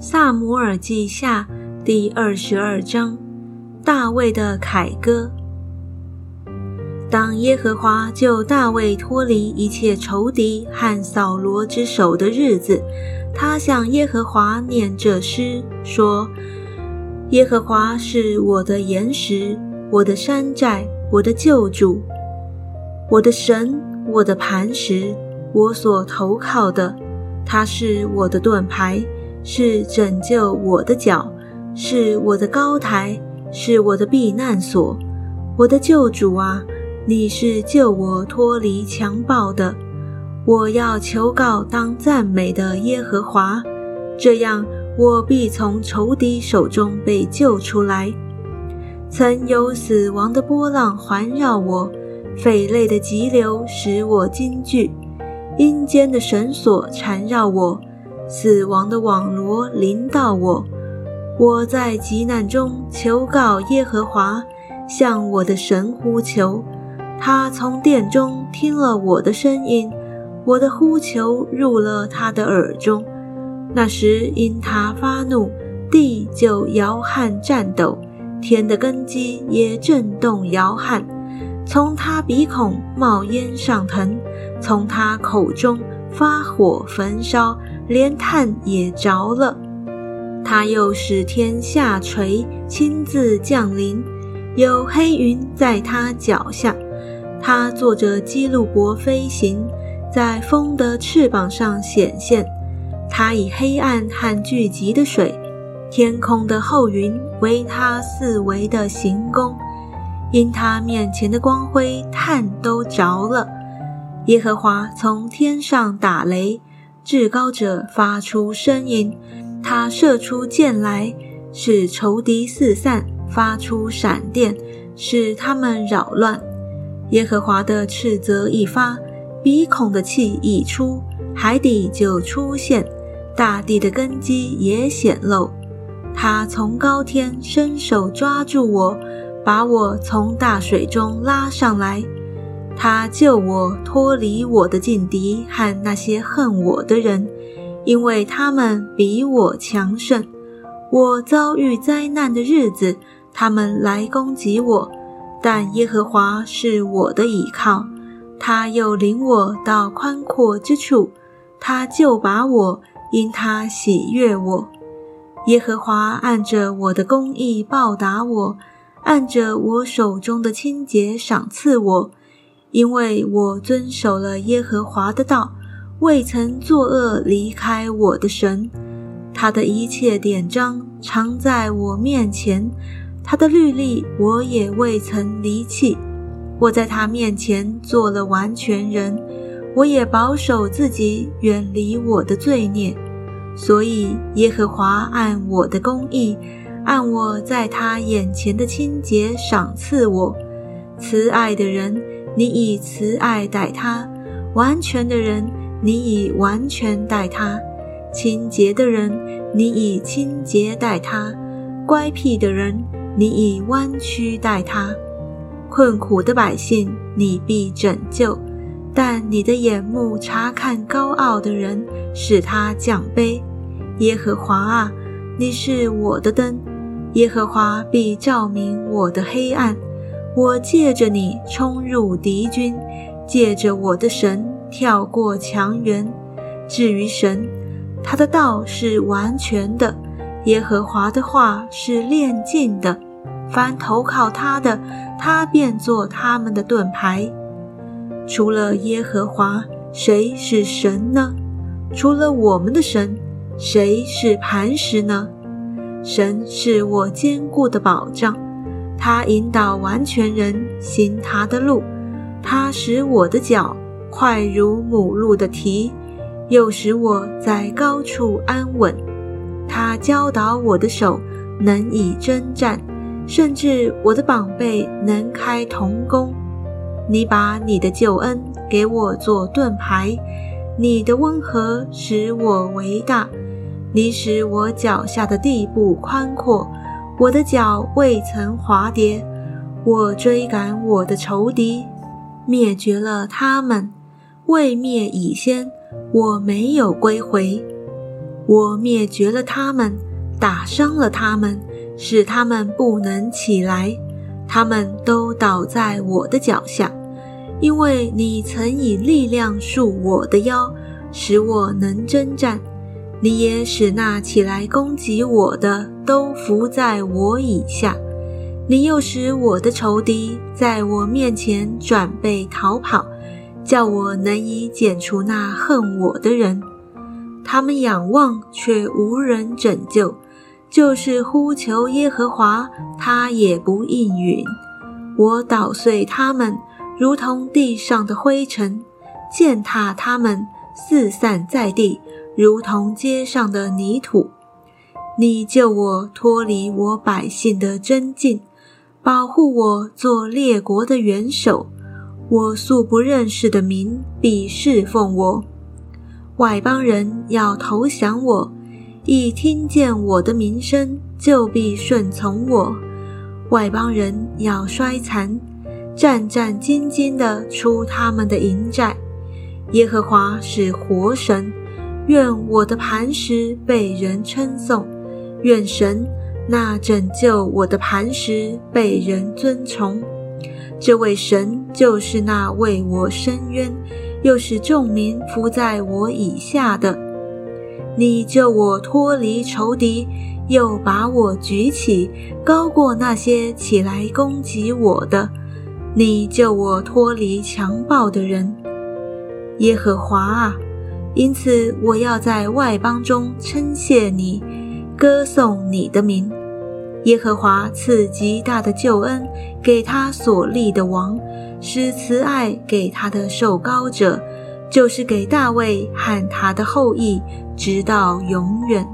萨姆尔记下第二十二章，大卫的凯歌。当耶和华救大卫脱离一切仇敌和扫罗之手的日子，他向耶和华念这诗说：“耶和华是我的岩石，我的山寨，我的救主，我的神，我的磐石，我所投靠的。他是我的盾牌。”是拯救我的脚，是我的高台，是我的避难所，我的救主啊！你是救我脱离强暴的。我要求告当赞美的耶和华，这样我必从仇敌手中被救出来。曾有死亡的波浪环绕我，匪类的急流使我惊惧，阴间的绳索缠绕我。死亡的网罗临到我，我在急难中求告耶和华，向我的神呼求。他从殿中听了我的声音，我的呼求入了他的耳中。那时因他发怒，地就摇撼颤抖，天的根基也震动摇撼。从他鼻孔冒烟上腾，从他口中发火焚烧。连炭也着了，他又使天下垂，亲自降临，有黑云在他脚下。他坐着基路伯飞行，在风的翅膀上显现。他以黑暗和聚集的水，天空的厚云为他四围的行宫。因他面前的光辉，炭都着了。耶和华从天上打雷。至高者发出声音，他射出箭来，使仇敌四散；发出闪电，使他们扰乱。耶和华的斥责一发，鼻孔的气一出，海底就出现，大地的根基也显露。他从高天伸手抓住我，把我从大水中拉上来。他救我脱离我的劲敌和那些恨我的人，因为他们比我强盛。我遭遇灾难的日子，他们来攻击我，但耶和华是我的倚靠，他又领我到宽阔之处，他就把我，因他喜悦我。耶和华按着我的公义报答我，按着我手中的清洁赏赐我。因为我遵守了耶和华的道，未曾作恶离开我的神，他的一切典章常在我面前，他的律例我也未曾离弃。我在他面前做了完全人，我也保守自己远离我的罪孽。所以耶和华按我的公义，按我在他眼前的清洁赏赐我，慈爱的人。你以慈爱待他，完全的人，你以完全待他；清洁的人，你以清洁待他；乖僻的人，你以弯曲待他；困苦的百姓，你必拯救。但你的眼目查看高傲的人，使他降卑。耶和华啊，你是我的灯，耶和华必照明我的黑暗。我借着你冲入敌军，借着我的神跳过墙垣。至于神，他的道是完全的，耶和华的话是炼尽的。凡投靠他的，他便做他们的盾牌。除了耶和华，谁是神呢？除了我们的神，谁是磐石呢？神是我坚固的保障。他引导完全人行他的路，他使我的脚快如母鹿的蹄，又使我在高处安稳。他教导我的手能以征战，甚至我的膀背能开铜弓。你把你的救恩给我做盾牌，你的温和使我为大，你使我脚下的地步宽阔。我的脚未曾滑跌，我追赶我的仇敌，灭绝了他们。未灭已先，我没有归回。我灭绝了他们，打伤了他们，使他们不能起来，他们都倒在我的脚下。因为你曾以力量束我的腰，使我能征战；你也使那起来攻击我的都伏在我以下。你又使我的仇敌在我面前转背逃跑，叫我能以剪除那恨我的人。他们仰望却无人拯救，就是呼求耶和华，他也不应允。我捣碎他们。如同地上的灰尘，践踏他们，四散在地，如同街上的泥土。你救我脱离我百姓的真境，保护我做列国的元首。我素不认识的民必侍奉我，外邦人要投降我，一听见我的名声就必顺从我。外邦人要衰残。战战兢兢地出他们的营寨。耶和华是活神，愿我的磐石被人称颂，愿神那拯救我的磐石被人尊崇。这位神就是那为我伸冤，又使众民伏在我以下的。你救我脱离仇敌，又把我举起，高过那些起来攻击我的。你救我脱离强暴的人，耶和华啊！因此我要在外邦中称谢你，歌颂你的名。耶和华赐极大的救恩给他所立的王，使慈爱给他的受高者，就是给大卫和他的后裔，直到永远。